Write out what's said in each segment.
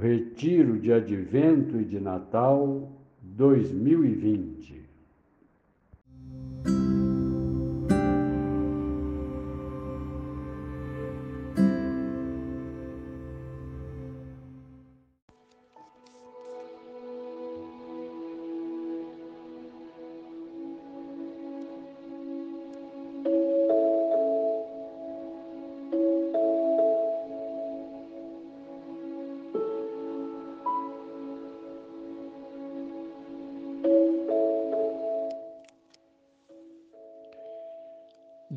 Retiro de Advento e de Natal 2020.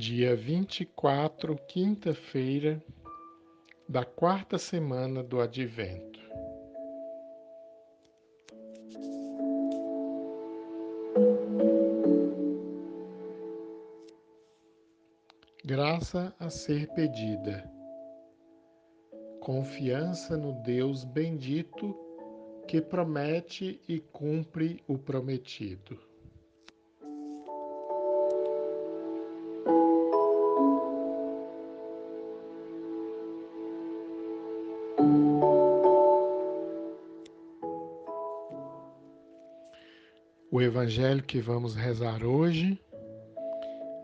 Dia 24, quinta-feira da quarta semana do Advento. Graça a ser pedida. Confiança no Deus bendito que promete e cumpre o prometido. Evangelho que vamos rezar hoje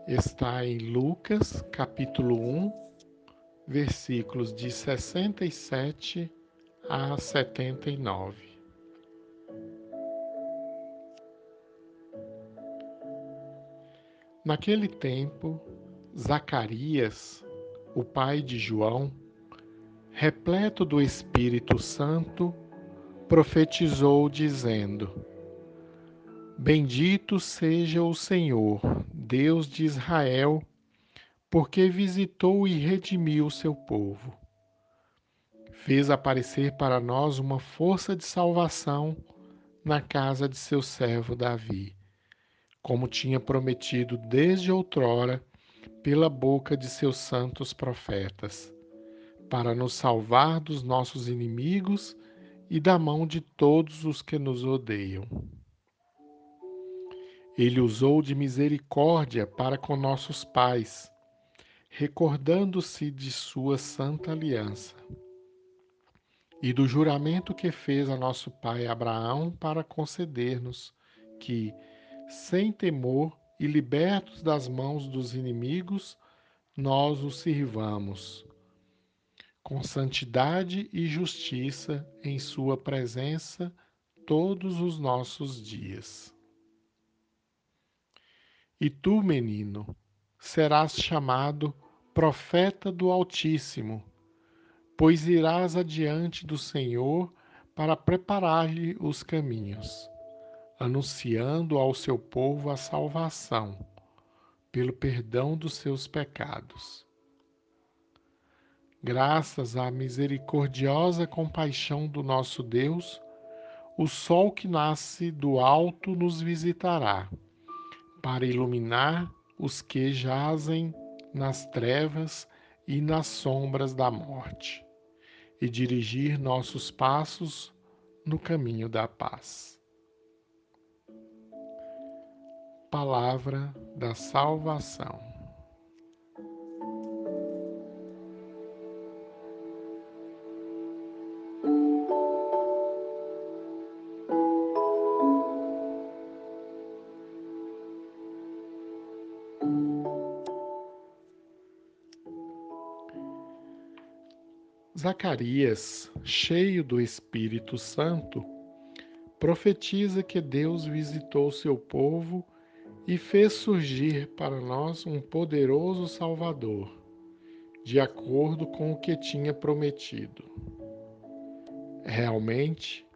está em Lucas, capítulo 1, versículos de 67 a 79. Naquele tempo, Zacarias, o pai de João, repleto do Espírito Santo, profetizou, dizendo: Bendito seja o Senhor, Deus de Israel, porque visitou e redimiu seu povo. Fez aparecer para nós uma força de salvação na casa de seu servo Davi, como tinha prometido desde outrora pela boca de seus santos profetas, para nos salvar dos nossos inimigos e da mão de todos os que nos odeiam. Ele usou de misericórdia para com nossos pais, recordando-se de sua santa aliança e do juramento que fez a nosso pai Abraão para conceder-nos que, sem temor e libertos das mãos dos inimigos, nós o sirvamos com santidade e justiça em Sua presença todos os nossos dias. E tu, menino, serás chamado profeta do Altíssimo, pois irás adiante do Senhor para preparar-lhe os caminhos, anunciando ao seu povo a salvação, pelo perdão dos seus pecados. Graças à misericordiosa compaixão do nosso Deus, o sol que nasce do alto nos visitará para iluminar os que jazem nas trevas e nas sombras da morte, e dirigir nossos passos no caminho da paz. Palavra da Salvação. Zacarias, cheio do Espírito Santo, profetiza que Deus visitou seu povo e fez surgir para nós um poderoso Salvador, de acordo com o que tinha prometido. Realmente,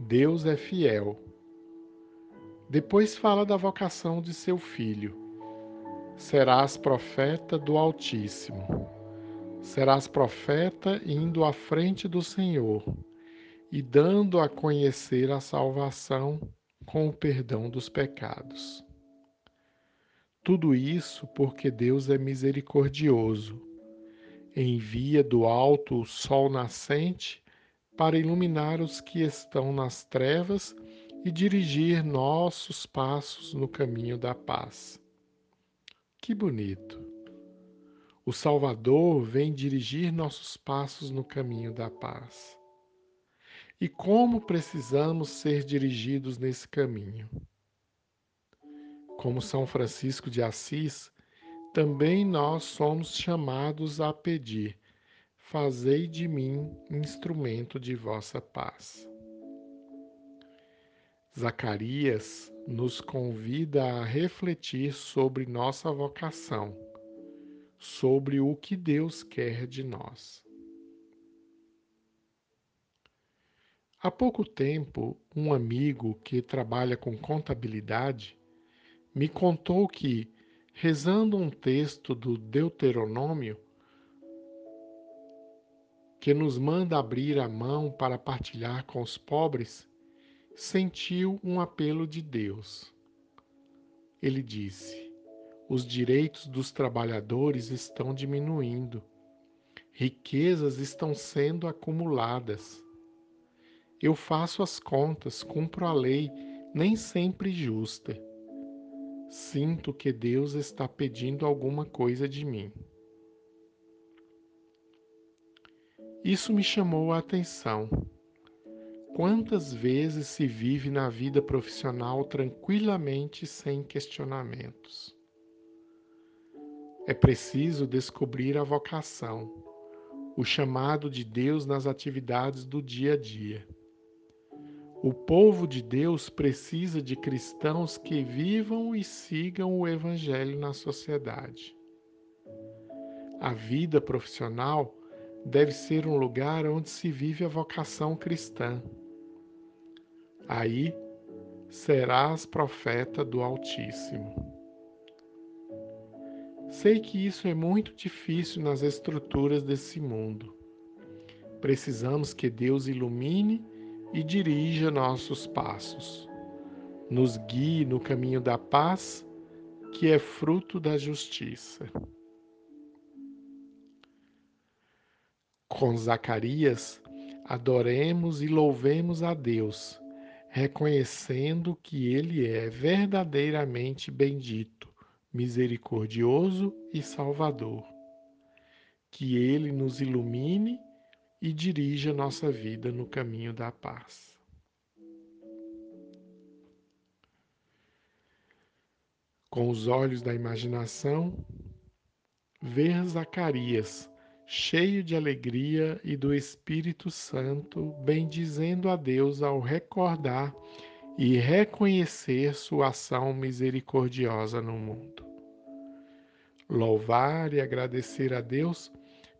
Deus é fiel. Depois fala da vocação de seu filho. Serás profeta do Altíssimo serás profeta indo à frente do Senhor e dando a conhecer a salvação com o perdão dos pecados. Tudo isso porque Deus é misericordioso. Envia do alto o sol nascente para iluminar os que estão nas trevas e dirigir nossos passos no caminho da paz. Que bonito! O Salvador vem dirigir nossos passos no caminho da paz. e como precisamos ser dirigidos nesse caminho. Como São Francisco de Assis, também nós somos chamados a pedir: Fazei de mim instrumento de vossa paz. Zacarias nos convida a refletir sobre nossa vocação, sobre o que Deus quer de nós. Há pouco tempo, um amigo que trabalha com contabilidade me contou que, rezando um texto do Deuteronômio, que nos manda abrir a mão para partilhar com os pobres, sentiu um apelo de Deus. Ele disse: Os direitos dos trabalhadores estão diminuindo, riquezas estão sendo acumuladas eu faço as contas, cumpro a lei, nem sempre justa. Sinto que Deus está pedindo alguma coisa de mim. Isso me chamou a atenção. Quantas vezes se vive na vida profissional tranquilamente sem questionamentos? É preciso descobrir a vocação, o chamado de Deus nas atividades do dia a dia. O povo de Deus precisa de cristãos que vivam e sigam o Evangelho na sociedade. A vida profissional deve ser um lugar onde se vive a vocação cristã. Aí serás profeta do Altíssimo. Sei que isso é muito difícil nas estruturas desse mundo. Precisamos que Deus ilumine e dirija nossos passos. Nos guie no caminho da paz, que é fruto da justiça. Com Zacarias, adoremos e louvemos a Deus, reconhecendo que Ele é verdadeiramente bendito, misericordioso e salvador. Que Ele nos ilumine e dirija nossa vida no caminho da paz. Com os olhos da imaginação, ver Zacarias cheio de alegria e do Espírito Santo, bendizendo a Deus ao recordar e reconhecer sua ação misericordiosa no mundo. Louvar e agradecer a Deus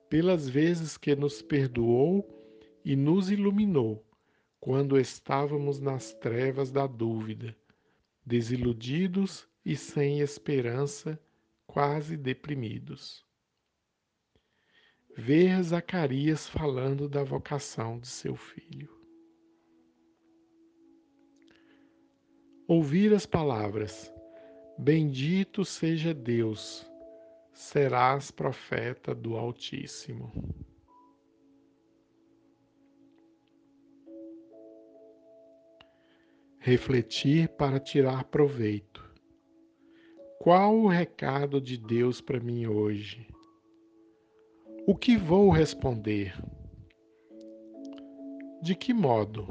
pelas vezes que nos perdoou e nos iluminou quando estávamos nas trevas da dúvida, desiludidos e sem esperança, quase deprimidos. Ver Zacarias falando da vocação de seu filho. Ouvir as palavras: Bendito seja Deus serás profeta do Altíssimo. Refletir para tirar proveito. Qual o recado de Deus para mim hoje? O que vou responder? De que modo?